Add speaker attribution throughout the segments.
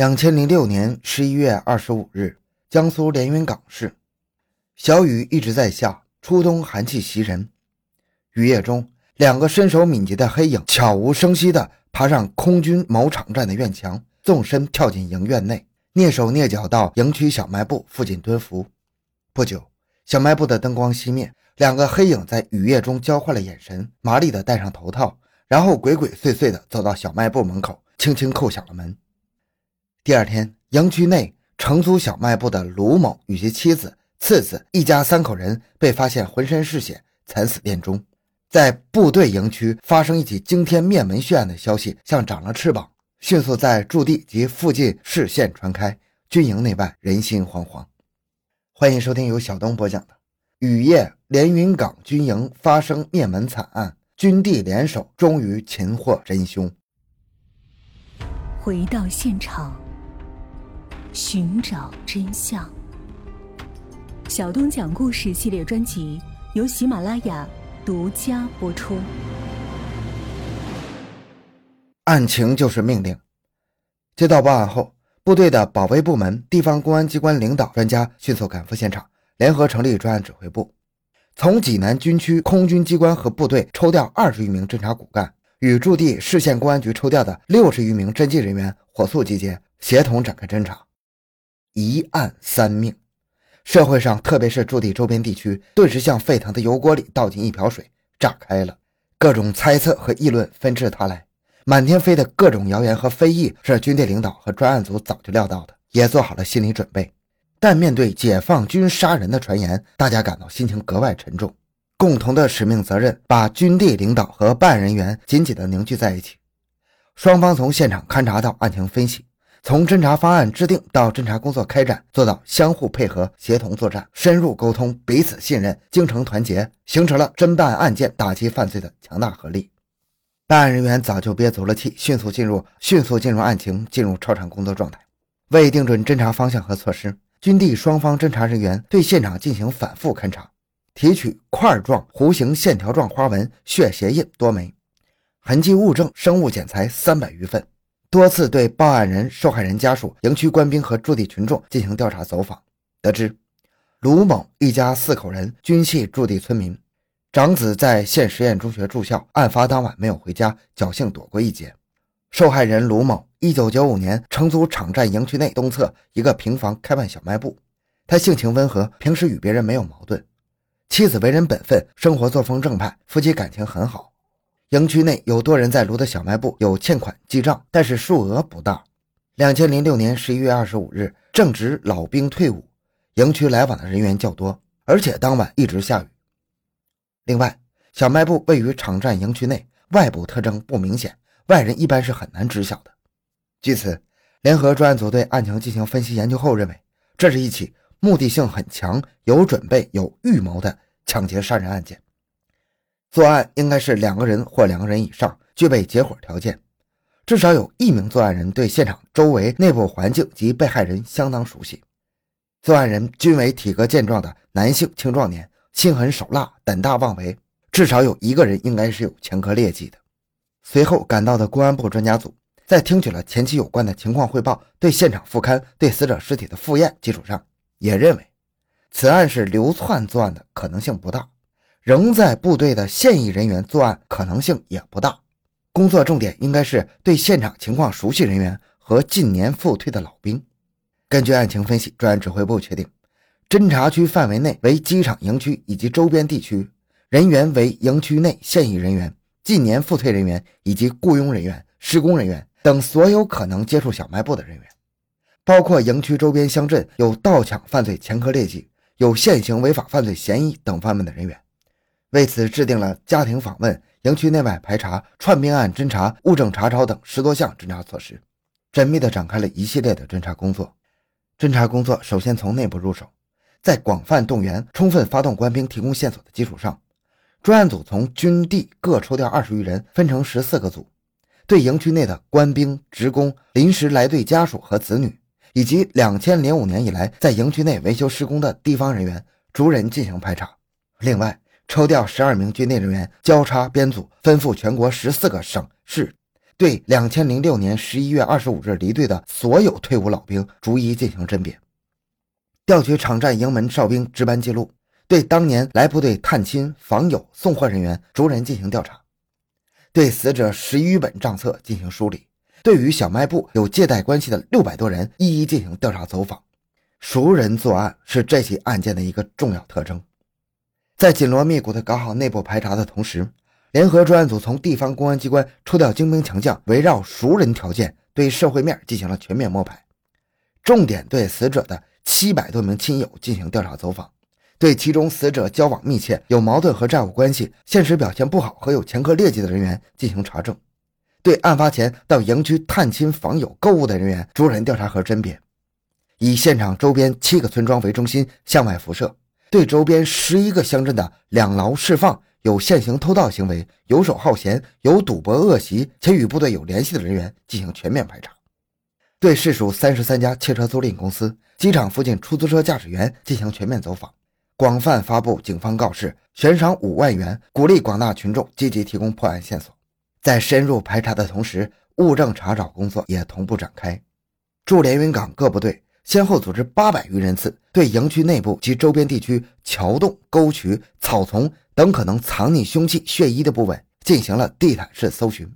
Speaker 1: 两千零六年十一月二十五日，江苏连云港市，小雨一直在下，初冬寒气袭人。雨夜中，两个身手敏捷的黑影悄无声息地爬上空军某场站的院墙，纵身跳进营院内，蹑手蹑脚到营区小卖部附近蹲伏。不久，小卖部的灯光熄灭，两个黑影在雨夜中交换了眼神，麻利地戴上头套，然后鬼鬼祟祟地走到小卖部门口，轻轻叩响了门。第二天，营区内承租小卖部的卢某与其妻子、次子一家三口人被发现浑身是血，惨死店中。在部队营区发生一起惊天灭门血案的消息像长了翅膀，迅速在驻地及附近市县传开，军营内外人心惶惶。欢迎收听由小东播讲的《雨夜连云港军营发生灭门惨案，军地联手终于擒获真凶》。
Speaker 2: 回到现场。寻找真相。小东讲故事系列专辑由喜马拉雅独家播出。
Speaker 1: 案情就是命令。接到报案后，部队的保卫部门、地方公安机关领导、专家迅速赶赴现场，联合成立专案指挥部，从济南军区空军机关和部队抽调二十余名侦察骨干，与驻地市县公安局抽调的六十余名侦缉人员火速集结，协同展开侦查。一案三命，社会上特别是驻地周边地区，顿时像沸腾的油锅里倒进一瓢水，炸开了。各种猜测和议论纷至沓来，满天飞的各种谣言和非议，是军队领导和专案组早就料到的，也做好了心理准备。但面对解放军杀人的传言，大家感到心情格外沉重。共同的使命责任把军地领导和办案人员紧紧地凝聚在一起。双方从现场勘查到案情分析。从侦查方案制定到侦查工作开展，做到相互配合、协同作战、深入沟通、彼此信任、精诚团结，形成了侦办案件、打击犯罪的强大合力。办案人员早就憋足了气，迅速进入迅速进入案情，进入超常工作状态。为定准侦查方向和措施，军地双方侦查人员对现场进行反复勘查，提取块状、弧形、线条状花纹、血鞋印多枚，痕迹物证、生物检材三百余份。多次对报案人、受害人家属、营区官兵和驻地群众进行调查走访，得知卢某一家四口人均系驻地村民，长子在县实验中学住校，案发当晚没有回家，侥幸躲过一劫。受害人卢某，一九九五年承租场站营区内东侧一个平房开办小卖部，他性情温和，平时与别人没有矛盾，妻子为人本分，生活作风正派，夫妻感情很好。营区内有多人在卢的小卖部有欠款记账，但是数额不大。两千零六年十一月二十五日，正值老兵退伍，营区来往的人员较多，而且当晚一直下雨。另外，小卖部位于场站营区内，外部特征不明显，外人一般是很难知晓的。据此，联合专案组对案情进行分析研究后认为，这是一起目的性很强、有准备、有预谋的抢劫杀人案件。作案应该是两个人或两个人以上，具备结伙条件，至少有一名作案人对现场周围内部环境及被害人相当熟悉。作案人均为体格健壮的男性青壮年，心狠手辣，胆大妄为，至少有一个人应该是有前科劣迹的。随后赶到的公安部专家组，在听取了前期有关的情况汇报、对现场复勘、对死者尸体的复验基础上，也认为此案是流窜作案的可能性不大。仍在部队的现役人员作案可能性也不大，工作重点应该是对现场情况熟悉人员和近年复退的老兵。根据案情分析，专案指挥部确定，侦查区范围内为机场营区以及周边地区，人员为营区内现役人员、近年复退人员以及雇佣人员、施工人员等所有可能接触小卖部的人员，包括营区周边乡镇有盗抢犯罪前科劣迹、有现行违法犯罪嫌疑等方面的人员。为此，制定了家庭访问、营区内外排查、串并案侦查、物证查抄等十多项侦查措施，缜密地展开了一系列的侦查工作。侦查工作首先从内部入手，在广泛动员、充分发动官兵提供线索的基础上，专案组从军地各抽调二十余人，分成十四个组，对营区内的官兵、职工、临时来队家属和子女，以及两千零五年以来在营区内维修施工的地方人员，逐人进行排查。另外，抽调十二名军内人员，交叉编组，分赴全国十四个省市，对两千零六年十一月二十五日离队的所有退伍老兵逐一进行甄别，调取场站营门哨兵值班记录，对当年来部队探亲访友、送货人员逐人进行调查，对死者十余本账册进行梳理，对与小卖部有借贷关系的六百多人一一进行调查走访。熟人作案是这起案件的一个重要特征。在紧锣密鼓地搞好内部排查的同时，联合专案组从地方公安机关抽调精兵强将，围绕熟人条件对社会面进行了全面摸排，重点对死者的七百多名亲友进行调查走访，对其中死者交往密切、有矛盾和债务关系、现实表现不好和有前科劣迹的人员进行查证，对案发前到营区探亲访友、购物的人员逐人调查和甄别，以现场周边七个村庄为中心向外辐射，对周边十一个乡镇的两劳释放。有现行偷盗行为、游手好闲、有赌博恶习且与部队有联系的人员进行全面排查，对市属三十三家汽车租赁公司、机场附近出租车驾驶员进行全面走访，广泛发布警方告示，悬赏五万元，鼓励广大群众积极提供破案线索。在深入排查的同时，物证查找工作也同步展开，驻连云港各部队。先后组织八百余人次，对营区内部及周边地区桥洞、沟渠、草丛等可能藏匿凶器、血衣的部位进行了地毯式搜寻。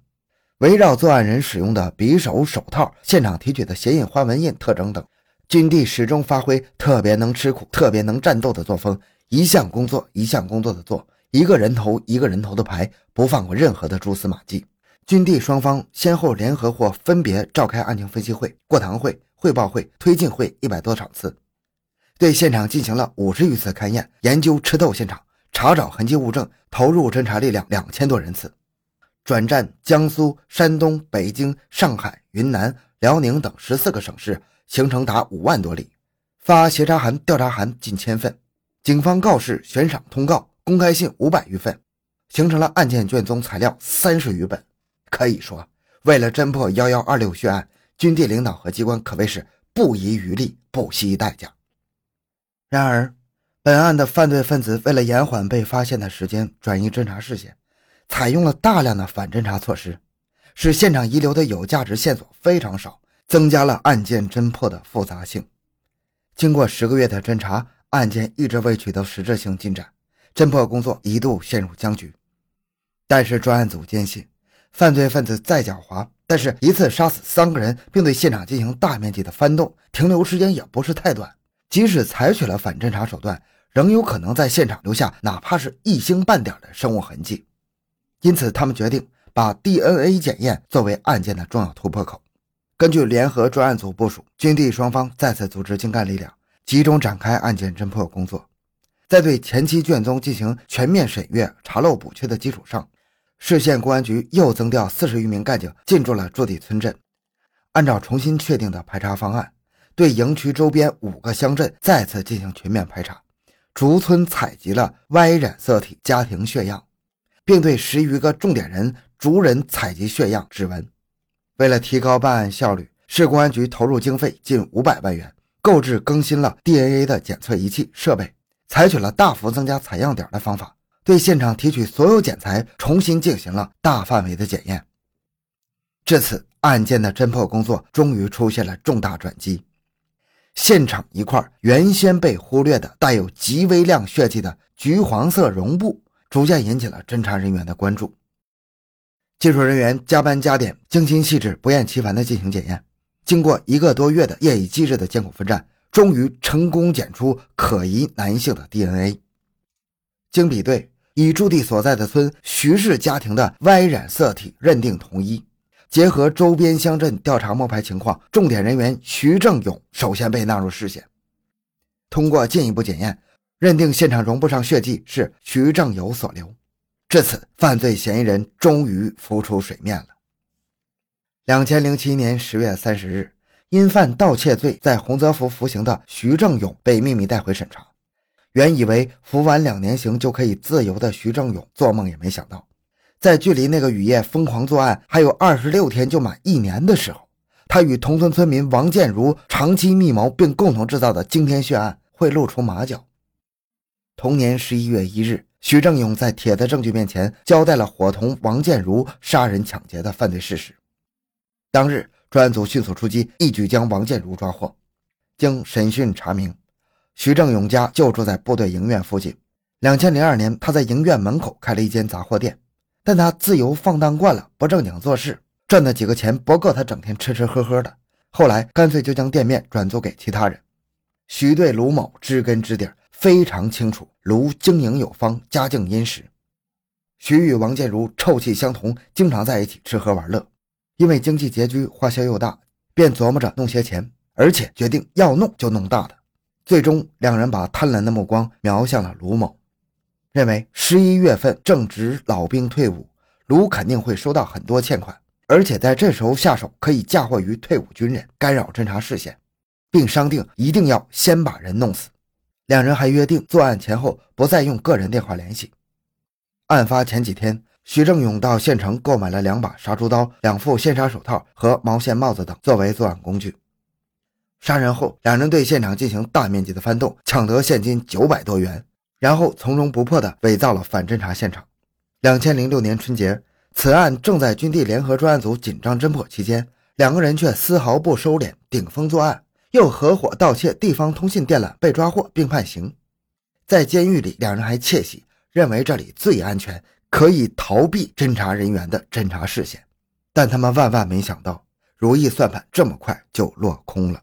Speaker 1: 围绕作案人使用的匕首、手套、现场提取的鞋印、花纹印特征等，军地始终发挥特别能吃苦、特别能战斗的作风，一项工作一项工作的做，一个人头一个人头的排，不放过任何的蛛丝马迹。军地双方先后联合或分别召开案情分析会、过堂会。汇报会、推进会一百多场次，对现场进行了五十余次勘验、研究、吃透现场、查找痕迹物证，投入侦查力量两千多人次，转战江苏、山东、北京、上海、云南、辽宁等十四个省市，行程达五万多里，发协查函、调查函近千份，警方告示、悬赏通告、公开信五百余份，形成了案件卷宗材料三十余本。可以说，为了侦破幺幺二六血案。军地领导和机关可谓是不遗余力、不惜代价。然而，本案的犯罪分子为了延缓被发现的时间，转移侦查视线，采用了大量的反侦查措施，使现场遗留的有价值线索非常少，增加了案件侦破的复杂性。经过十个月的侦查，案件一直未取得实质性进展，侦破工作一度陷入僵局。但是，专案组坚信，犯罪分子再狡猾。但是，一次杀死三个人，并对现场进行大面积的翻动，停留时间也不是太短。即使采取了反侦查手段，仍有可能在现场留下哪怕是一星半点的生物痕迹。因此，他们决定把 DNA 检验作为案件的重要突破口。根据联合专案组部署，军地双方再次组织精干力量，集中展开案件侦破工作。在对前期卷宗进行全面审阅、查漏补缺的基础上。市县公安局又增调四十余名干警进驻了驻地村镇，按照重新确定的排查方案，对营区周边五个乡镇再次进行全面排查，逐村采集了 Y 染色体家庭血样，并对十余个重点人逐人采集血样、指纹。为了提高办案效率，市公安局投入经费近五百万元，购置更新了 DNA 的检测仪器设备，采取了大幅增加采样点的方法。对现场提取所有检材重新进行了大范围的检验，至此案件的侦破工作终于出现了重大转机。现场一块原先被忽略的带有极微量血迹的橘黄色绒布，逐渐引起了侦查人员的关注。技术人员加班加点、精心细致、不厌其烦地进行检验，经过一个多月的夜以继日的艰苦奋战，终于成功检出可疑男性的 DNA。经比对。以驻地所在的村徐氏家庭的 Y 染色体认定同一，结合周边乡镇调查摸排情况，重点人员徐正勇首先被纳入视线。通过进一步检验，认定现场绒布上血迹是徐正友所留。至此，犯罪嫌疑人终于浮出水面了。两千零七年十月三十日，因犯盗窃罪在洪泽湖服刑的徐正勇被秘密带回审查。原以为服完两年刑就可以自由的徐正勇，做梦也没想到，在距离那个雨夜疯狂作案还有二十六天就满一年的时候，他与同村村民王建如长期密谋并共同制造的惊天血案会露出马脚。同年十一月一日，徐正勇在铁的证据面前交代了伙同王建如杀人抢劫的犯罪事实，当日，专案组迅速出击，一举将王建如抓获。经审讯查明，徐正勇家就住在部队营院附近。两千零二年，他在营院门口开了一间杂货店，但他自由放荡惯了，不正经做事，赚的几个钱不够他整天吃吃喝喝的。后来干脆就将店面转租给其他人。徐对卢某知根知底，非常清楚卢经营有方，家境殷实。徐与王建如臭气相同，经常在一起吃喝玩乐。因为经济拮据，花销又大，便琢磨着弄些钱，而且决定要弄就弄大的。最终，两人把贪婪的目光瞄向了卢某，认为十一月份正值老兵退伍，卢肯定会收到很多欠款，而且在这时候下手可以嫁祸于退伍军人，干扰侦查视线，并商定一定要先把人弄死。两人还约定作案前后不再用个人电话联系。案发前几天，徐正勇到县城购买了两把杀猪刀、两副线杀手套和毛线帽子等作为作案工具。杀人后，两人对现场进行大面积的翻动，抢得现金九百多元，然后从容不迫地伪造了反侦查现场。两千零六年春节，此案正在军地联合专案组紧张侦破期间，两个人却丝毫不收敛，顶风作案，又合伙盗窃地方通信电缆，被抓获并判刑。在监狱里，两人还窃喜。认为这里最安全，可以逃避侦查人员的侦查视线，但他们万万没想到，如意算盘这么快就落空了。